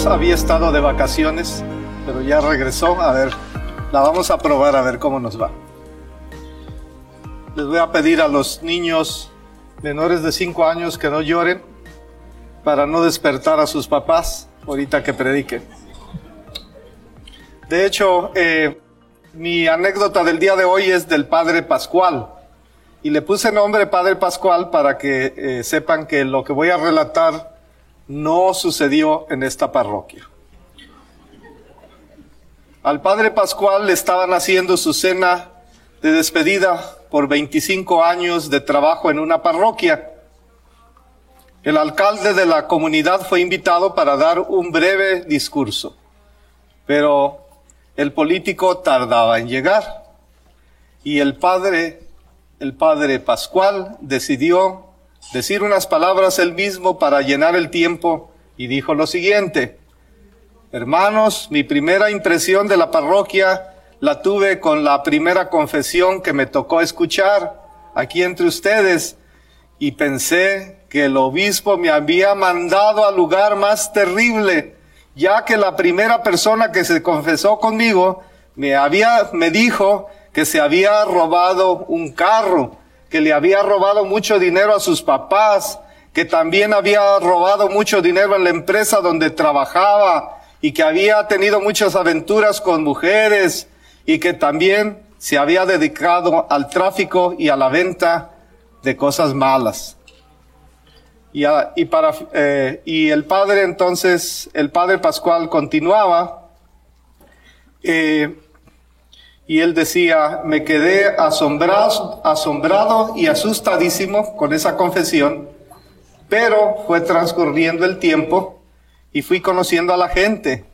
Carlos había estado de vacaciones, pero ya regresó. A ver, la vamos a probar a ver cómo nos va. Les voy a pedir a los niños menores de 5 años que no lloren para no despertar a sus papás ahorita que prediquen. De hecho, eh, mi anécdota del día de hoy es del Padre Pascual. Y le puse nombre Padre Pascual para que eh, sepan que lo que voy a relatar no sucedió en esta parroquia. Al Padre Pascual le estaban haciendo su cena de despedida por 25 años de trabajo en una parroquia. El alcalde de la comunidad fue invitado para dar un breve discurso, pero el político tardaba en llegar y el padre, el padre Pascual decidió decir unas palabras él mismo para llenar el tiempo y dijo lo siguiente, hermanos, mi primera impresión de la parroquia la tuve con la primera confesión que me tocó escuchar aquí entre ustedes y pensé que el obispo me había mandado al lugar más terrible, ya que la primera persona que se confesó conmigo me había, me dijo que se había robado un carro que le había robado mucho dinero a sus papás, que también había robado mucho dinero en la empresa donde trabajaba y que había tenido muchas aventuras con mujeres y que también se había dedicado al tráfico y a la venta de cosas malas. Y, y, para, eh, y el padre entonces, el padre Pascual continuaba, eh, y él decía, me quedé asombrado, asombrado y asustadísimo con esa confesión, pero fue transcurriendo el tiempo y fui conociendo a la gente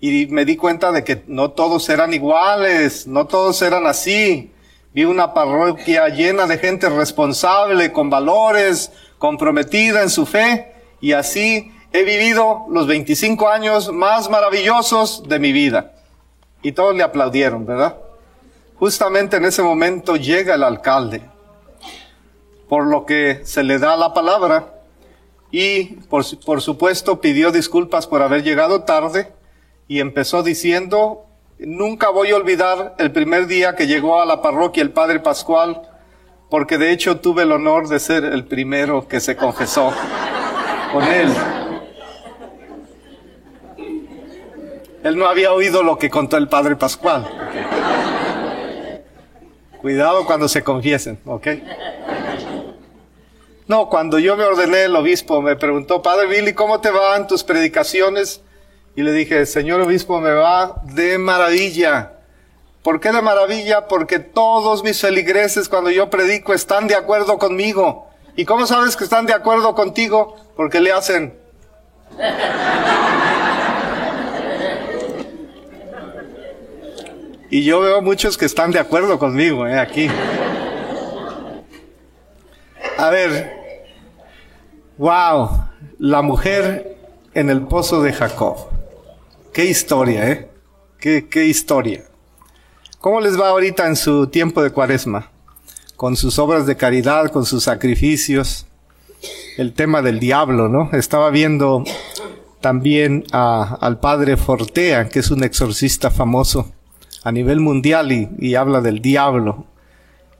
y me di cuenta de que no todos eran iguales, no todos eran así. Vi una parroquia llena de gente responsable, con valores, comprometida en su fe y así he vivido los 25 años más maravillosos de mi vida. Y todos le aplaudieron, ¿verdad? Justamente en ese momento llega el alcalde, por lo que se le da la palabra y por, supuesto pidió disculpas por haber llegado tarde y empezó diciendo, nunca voy a olvidar el primer día que llegó a la parroquia el Padre Pascual, porque de hecho tuve el honor de ser el primero que se confesó con él. Él no había oído lo que contó el Padre Pascual. Cuidado cuando se confiesen, ¿ok? No, cuando yo me ordené, el obispo me preguntó, Padre Billy, ¿cómo te van tus predicaciones? Y le dije, Señor obispo, me va de maravilla. ¿Por qué de maravilla? Porque todos mis feligreses cuando yo predico están de acuerdo conmigo. ¿Y cómo sabes que están de acuerdo contigo? Porque le hacen. Y yo veo muchos que están de acuerdo conmigo, eh, aquí. A ver, wow, la mujer en el pozo de Jacob. Qué historia, ¿eh? Qué, qué historia. ¿Cómo les va ahorita en su tiempo de cuaresma? Con sus obras de caridad, con sus sacrificios. El tema del diablo, ¿no? Estaba viendo también a, al padre Fortea, que es un exorcista famoso a nivel mundial y, habla del diablo.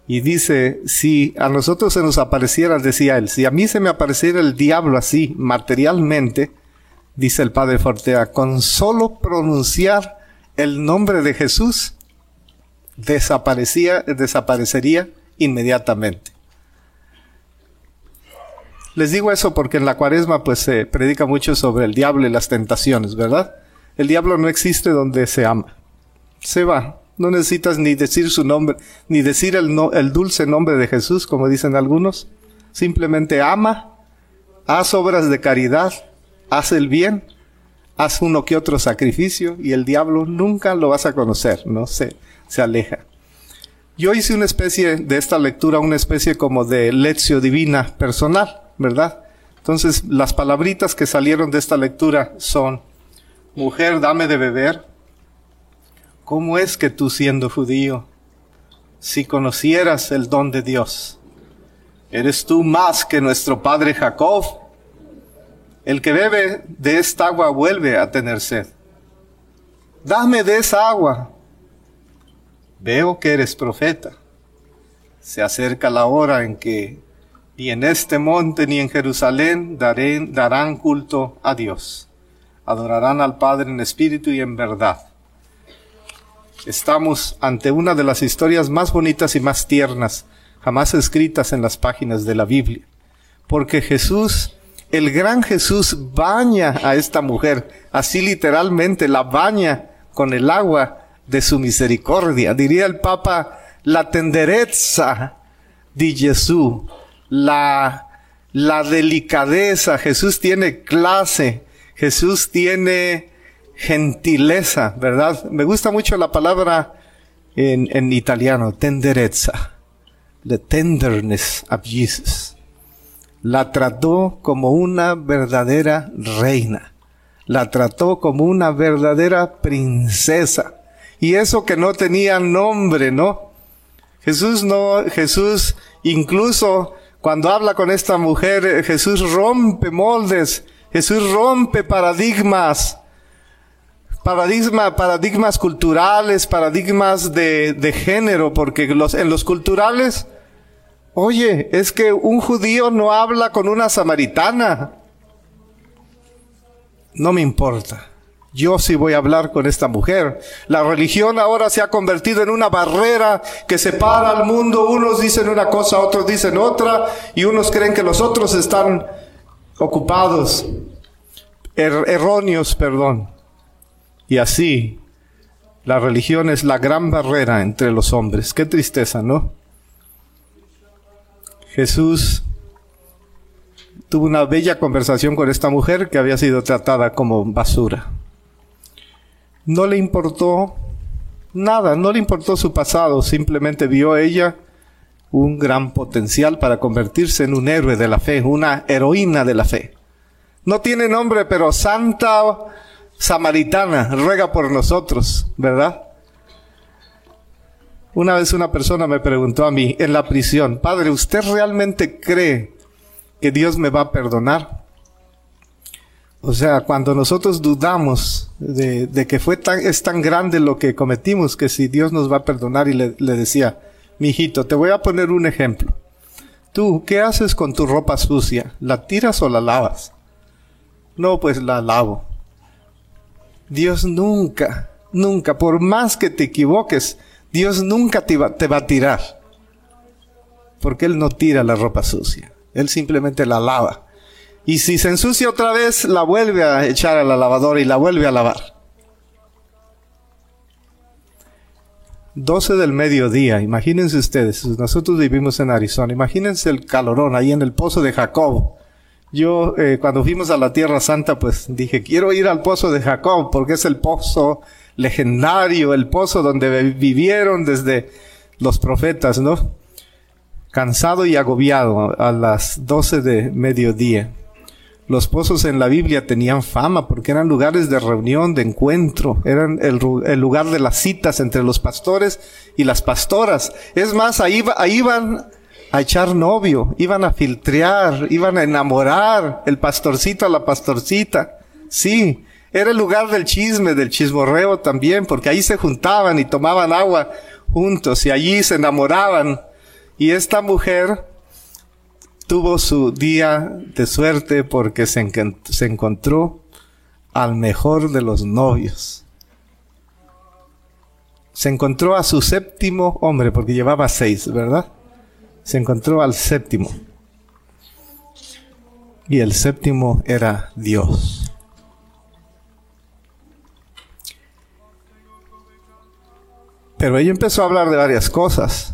Y dice, si a nosotros se nos apareciera, decía él, si a mí se me apareciera el diablo así, materialmente, dice el padre Fortea, con solo pronunciar el nombre de Jesús, desaparecía, desaparecería inmediatamente. Les digo eso porque en la cuaresma pues se predica mucho sobre el diablo y las tentaciones, ¿verdad? El diablo no existe donde se ama se va. No necesitas ni decir su nombre, ni decir el, el dulce nombre de Jesús, como dicen algunos. Simplemente ama, haz obras de caridad, haz el bien, haz uno que otro sacrificio y el diablo nunca lo vas a conocer, no se, se aleja. Yo hice una especie de esta lectura, una especie como de lección divina personal, ¿verdad? Entonces, las palabritas que salieron de esta lectura son, mujer, dame de beber, ¿Cómo es que tú siendo judío, si conocieras el don de Dios, eres tú más que nuestro padre Jacob, el que bebe de esta agua vuelve a tener sed. Dame de esa agua. Veo que eres profeta. Se acerca la hora en que ni en este monte ni en Jerusalén darán culto a Dios. Adorarán al Padre en espíritu y en verdad. Estamos ante una de las historias más bonitas y más tiernas jamás escritas en las páginas de la Biblia. Porque Jesús, el gran Jesús, baña a esta mujer, así literalmente la baña con el agua de su misericordia. Diría el Papa, la tendereza de Jesús, la, la delicadeza. Jesús tiene clase, Jesús tiene gentileza, ¿verdad? Me gusta mucho la palabra en, en italiano, tenderezza the tenderness of Jesus. La trató como una verdadera reina. La trató como una verdadera princesa. Y eso que no tenía nombre, ¿no? Jesús no, Jesús incluso cuando habla con esta mujer, Jesús rompe moldes, Jesús rompe paradigmas, paradigma, paradigmas culturales, paradigmas de, de género, porque los, en los culturales, oye, es que un judío no habla con una samaritana. No me importa. Yo sí voy a hablar con esta mujer. La religión ahora se ha convertido en una barrera que separa al mundo. Unos dicen una cosa, otros dicen otra, y unos creen que los otros están ocupados, er, erróneos, perdón. Y así, la religión es la gran barrera entre los hombres. Qué tristeza, ¿no? Jesús tuvo una bella conversación con esta mujer que había sido tratada como basura. No le importó nada, no le importó su pasado, simplemente vio ella un gran potencial para convertirse en un héroe de la fe, una heroína de la fe. No tiene nombre, pero santa samaritana, ruega por nosotros, ¿verdad? Una vez una persona me preguntó a mí en la prisión, Padre, ¿usted realmente cree que Dios me va a perdonar? O sea, cuando nosotros dudamos de, que fue tan, es tan grande lo que cometimos que si Dios nos va a perdonar y le, le decía, mi hijito, te voy a poner un ejemplo. Tú, ¿qué haces con tu ropa sucia? ¿La tiras o la lavas? No, pues la lavo. Dios nunca, nunca, por más que te equivoques, Dios nunca te va, a tirar. Porque Él no tira la ropa sucia. Él simplemente la lava. Y si se ensucia otra vez, la vuelve a echar a la lavadora y la vuelve a lavar. 12 del mediodía, imagínense ustedes, nosotros vivimos en Arizona, imagínense el calorón ahí en el pozo de Jacob. Yo, eh, cuando fuimos a la Tierra Santa, pues dije, quiero ir al pozo de Jacob, porque es el pozo legendario, el pozo donde vivieron desde los profetas, ¿no? Cansado y agobiado a las 12 de mediodía. Los pozos en la Biblia tenían fama porque eran lugares de reunión, de encuentro, eran el, el lugar de las citas entre los pastores y las pastoras. Es más, ahí, ahí van a echar novio, iban a filtrear, iban a enamorar el pastorcito a la pastorcita. Sí, era el lugar del chisme, del chismorreo también, porque ahí se juntaban y tomaban agua juntos y allí se enamoraban. Y esta mujer tuvo su día de suerte porque se, se encontró al mejor de los novios. Se encontró a su séptimo hombre, porque llevaba seis, ¿verdad? Se encontró al séptimo. Y el séptimo era Dios. Pero ella empezó a hablar de varias cosas,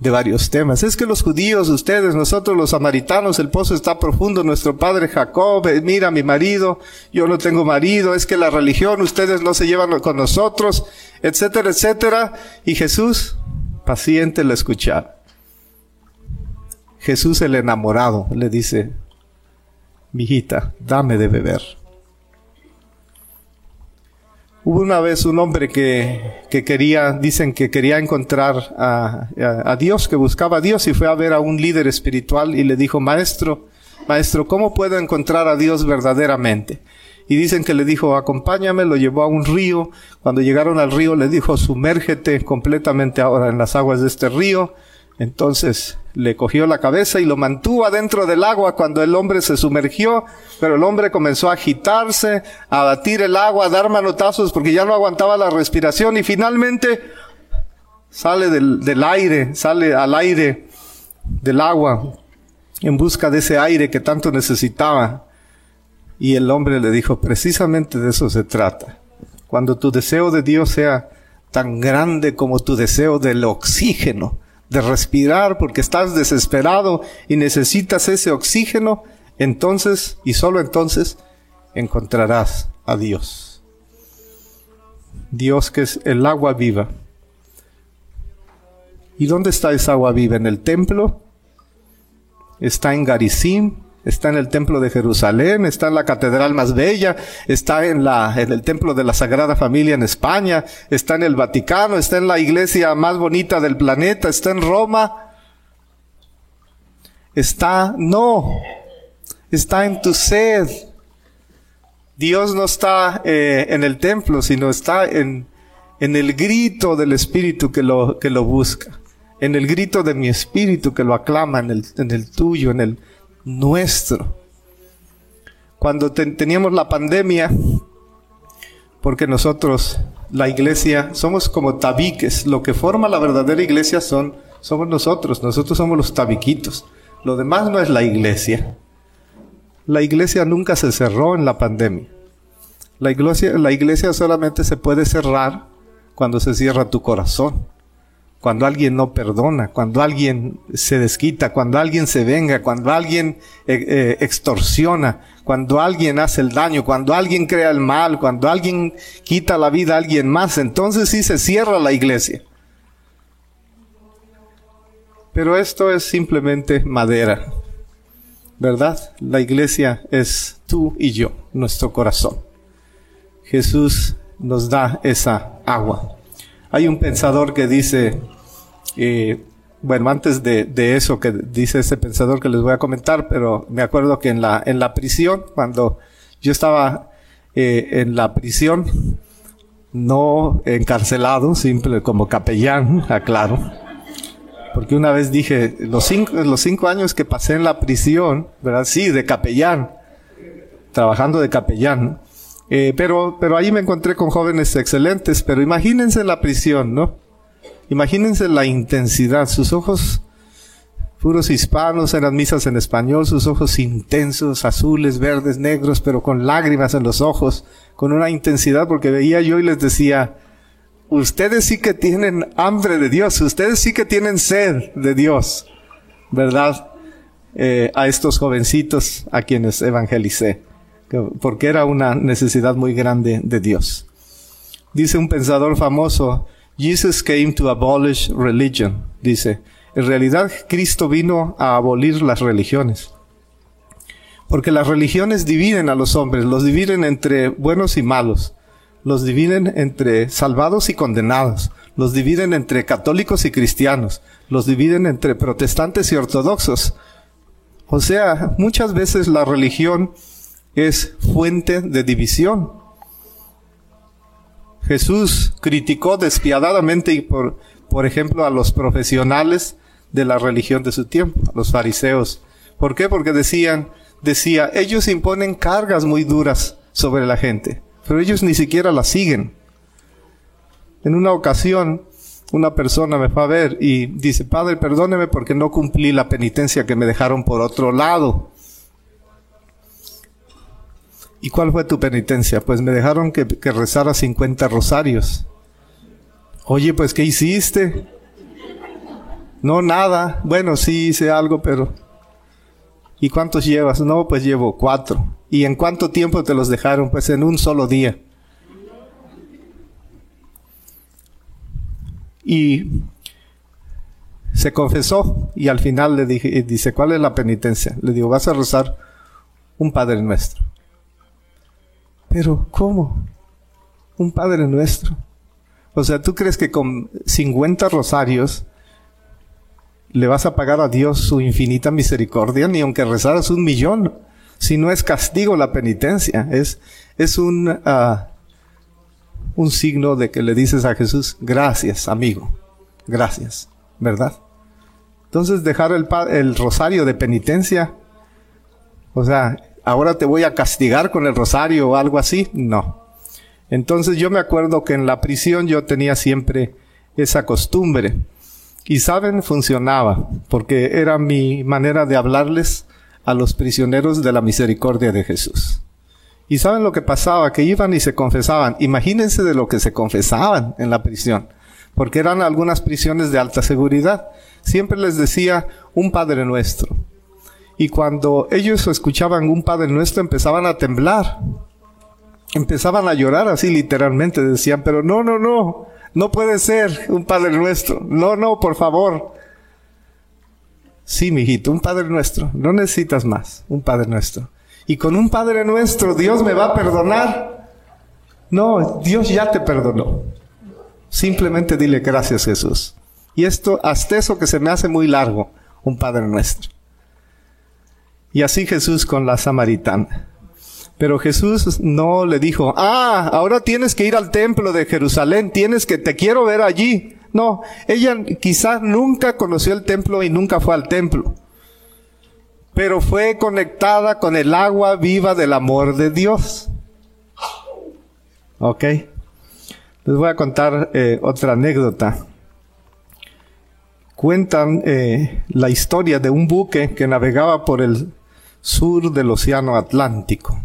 de varios temas. Es que los judíos, ustedes, nosotros los samaritanos, el pozo está profundo, nuestro padre Jacob, eh, mira mi marido, yo no tengo marido, es que la religión, ustedes no se llevan con nosotros, etcétera, etcétera. Y Jesús paciente la escuchar. Jesús el enamorado le dice, hijita, dame de beber. Hubo una vez un hombre que, que quería, dicen que quería encontrar a, a, Dios, que buscaba a Dios y fue a ver a un líder espiritual y le dijo, maestro, maestro, ¿cómo puedo encontrar a Dios verdaderamente? Y dicen que le dijo, acompáñame, lo llevó a un río. Cuando llegaron al río le dijo, sumérgete completamente ahora en las aguas de este río. Entonces le cogió la cabeza y lo mantuvo adentro del agua cuando el hombre se sumergió, pero el hombre comenzó a agitarse, a batir el agua, a dar manotazos porque ya no aguantaba la respiración y finalmente sale del, del aire, sale al aire del agua en busca de ese aire que tanto necesitaba. Y el hombre le dijo, precisamente de eso se trata. Cuando tu deseo de Dios sea tan grande como tu deseo del oxígeno, de respirar porque estás desesperado y necesitas ese oxígeno, entonces y solo entonces encontrarás a Dios. Dios que es el agua viva. ¿Y dónde está esa agua viva? ¿En el templo? ¿Está en Garizim? Está en el templo de Jerusalén, está en la catedral más bella, está en la, en el templo de la Sagrada Familia en España, está en el Vaticano, está en la iglesia más bonita del planeta, está en Roma. Está, no, está en tu sed. Dios no está eh, en el templo, sino está en, en el grito del Espíritu que lo, que lo busca, en el grito de mi Espíritu que lo aclama, en el, en el tuyo, en el, nuestro. Cuando teníamos la pandemia, porque nosotros, la iglesia, somos como tabiques, lo que forma la verdadera iglesia son, somos nosotros, nosotros somos los tabiquitos, lo demás no es la iglesia. La iglesia nunca se cerró en la pandemia. La iglesia, la iglesia solamente se puede cerrar cuando se cierra tu corazón cuando alguien no perdona, cuando alguien se desquita, cuando alguien se venga, cuando alguien eh, eh, extorsiona, cuando alguien hace el daño, cuando alguien crea el mal, cuando alguien quita la vida a alguien más, entonces sí se cierra la iglesia. Pero esto es simplemente madera, ¿verdad? La iglesia es tú y yo, nuestro corazón. Jesús nos da esa agua. Hay un pensador que dice, eh, bueno, antes de, eso que dice ese pensador que les voy a comentar, pero me acuerdo que en la, en la prisión, cuando yo estaba eh, en la prisión, no encarcelado, simple como capellán, aclaro, porque una vez dije, los cinco, los cinco años que pasé en la prisión, ¿verdad? Sí, de capellán, trabajando de capellán, eh, pero, pero ahí me encontré con jóvenes excelentes, pero imagínense la prisión, ¿no? Imagínense la intensidad, sus ojos puros hispanos, eran misas en español, sus ojos intensos, azules, verdes, negros, pero con lágrimas en los ojos, con una intensidad, porque veía yo y les decía, ustedes sí que tienen hambre de Dios, ustedes sí que tienen sed de Dios, ¿verdad? Eh, a estos jovencitos a quienes evangelicé porque era una necesidad muy grande de Dios. Dice un pensador famoso, Jesus came to abolish religion. Dice, en realidad Cristo vino a abolir las religiones. Porque las religiones dividen a los hombres, los dividen entre buenos y malos, los dividen entre salvados y condenados, los dividen entre católicos y cristianos, los dividen entre protestantes y ortodoxos. O sea, muchas veces la religión es fuente de división. Jesús criticó despiadadamente por, por ejemplo a los profesionales de la religión de su tiempo, a los fariseos. ¿Por qué? Porque decían, decía, ellos imponen cargas muy duras sobre la gente, pero ellos ni siquiera las siguen. En una ocasión, una persona me fue a ver y dice, Padre, perdóneme porque no cumplí la penitencia que me dejaron por otro lado. ¿Y cuál fue tu penitencia? Pues me dejaron que, rezara 50 rosarios. Oye, pues ¿qué hiciste? No, nada. Bueno, sí hice algo, pero... ¿Y cuántos llevas? No, pues llevo cuatro. ¿Y en cuánto tiempo te los dejaron? Pues en un solo día. Y se confesó y al final le dije, dice, ¿cuál es la penitencia? Le digo, vas a rezar un Padre Nuestro. Pero ¿cómo? Un Padre nuestro. O sea, ¿tú crees que con 50 rosarios le vas a pagar a Dios su infinita misericordia, ni aunque rezaras un millón. Si no es castigo la penitencia, es, es un, ah, un signo de que le dices a Jesús, gracias, amigo, gracias, ¿verdad? Entonces dejar el, el rosario de penitencia, o sea, ahora te voy a castigar con el rosario o algo así, no. Entonces yo me acuerdo que en la prisión yo tenía siempre esa costumbre. Y saben, funcionaba, porque era mi manera de hablarles a los prisioneros de la misericordia de Jesús. Y saben lo que pasaba, que iban y se confesaban. Imagínense de lo que se confesaban en la prisión, porque eran algunas prisiones de alta seguridad. Siempre les decía un Padre Nuestro. Y cuando ellos escuchaban un Padre Nuestro empezaban a temblar. Empezaban a llorar así literalmente. Decían, pero no, no, no. No puede ser un Padre Nuestro. No, no, por favor. Sí, mijito, un Padre Nuestro. No necesitas más. Un Padre Nuestro. Y con un Padre Nuestro, Dios me va a perdonar. No, Dios ya te perdonó. Simplemente dile gracias Jesús. Y esto, hasta eso que se me hace muy largo, un Padre Nuestro. Y así Jesús con la samaritana. Pero Jesús no le dijo, ah, ahora tienes que ir al templo de Jerusalén, tienes que, te quiero ver allí. No, ella quizás nunca conoció el templo y nunca fue al templo. Pero fue conectada con el agua viva del amor de Dios. Ok. Les voy a contar eh, otra anécdota. Cuentan eh, la historia de un buque que navegaba por el sur del Océano Atlántico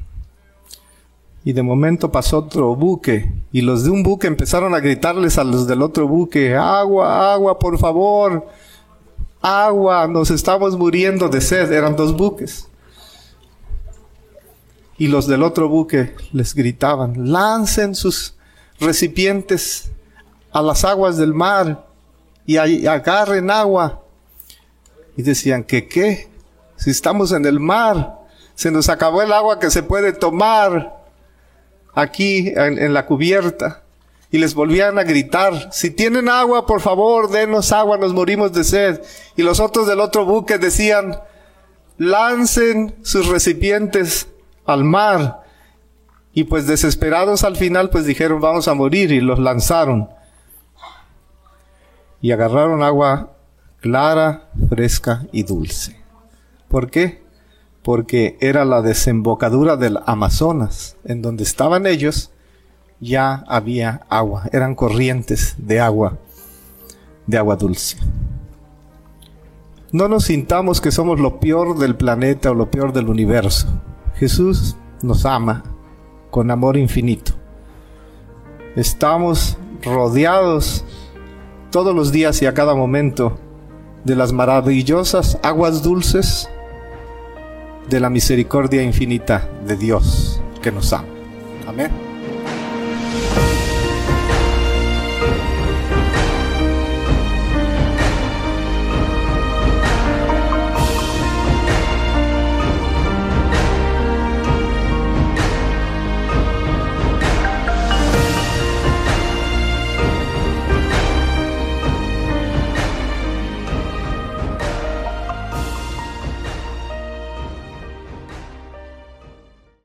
y de momento pasó otro buque y los de un buque empezaron a gritarles a los del otro buque, agua, agua, por favor, agua, nos estamos muriendo de sed, eran dos buques. Y los del otro buque les gritaban, lancen sus recipientes a las aguas del mar y agarren agua. Y decían, ¿qué qué? Si estamos en el mar, se nos acabó el agua que se puede tomar aquí en, la cubierta y les volvían a gritar, si tienen agua, por favor, denos agua, nos morimos de sed. Y los otros del otro buque decían, lancen sus recipientes al mar. Y pues desesperados al final, pues dijeron, vamos a morir y los lanzaron. Y agarraron agua clara, fresca y dulce. ¿Por qué? porque era la desembocadura del Amazonas, en donde estaban ellos, ya había agua, eran corrientes de agua, de agua dulce. No nos sintamos que somos lo peor del planeta o lo peor del universo. Jesús nos ama con amor infinito. Estamos rodeados todos los días y a cada momento de las maravillosas aguas dulces de la misericordia infinita de Dios que nos ama. Amén.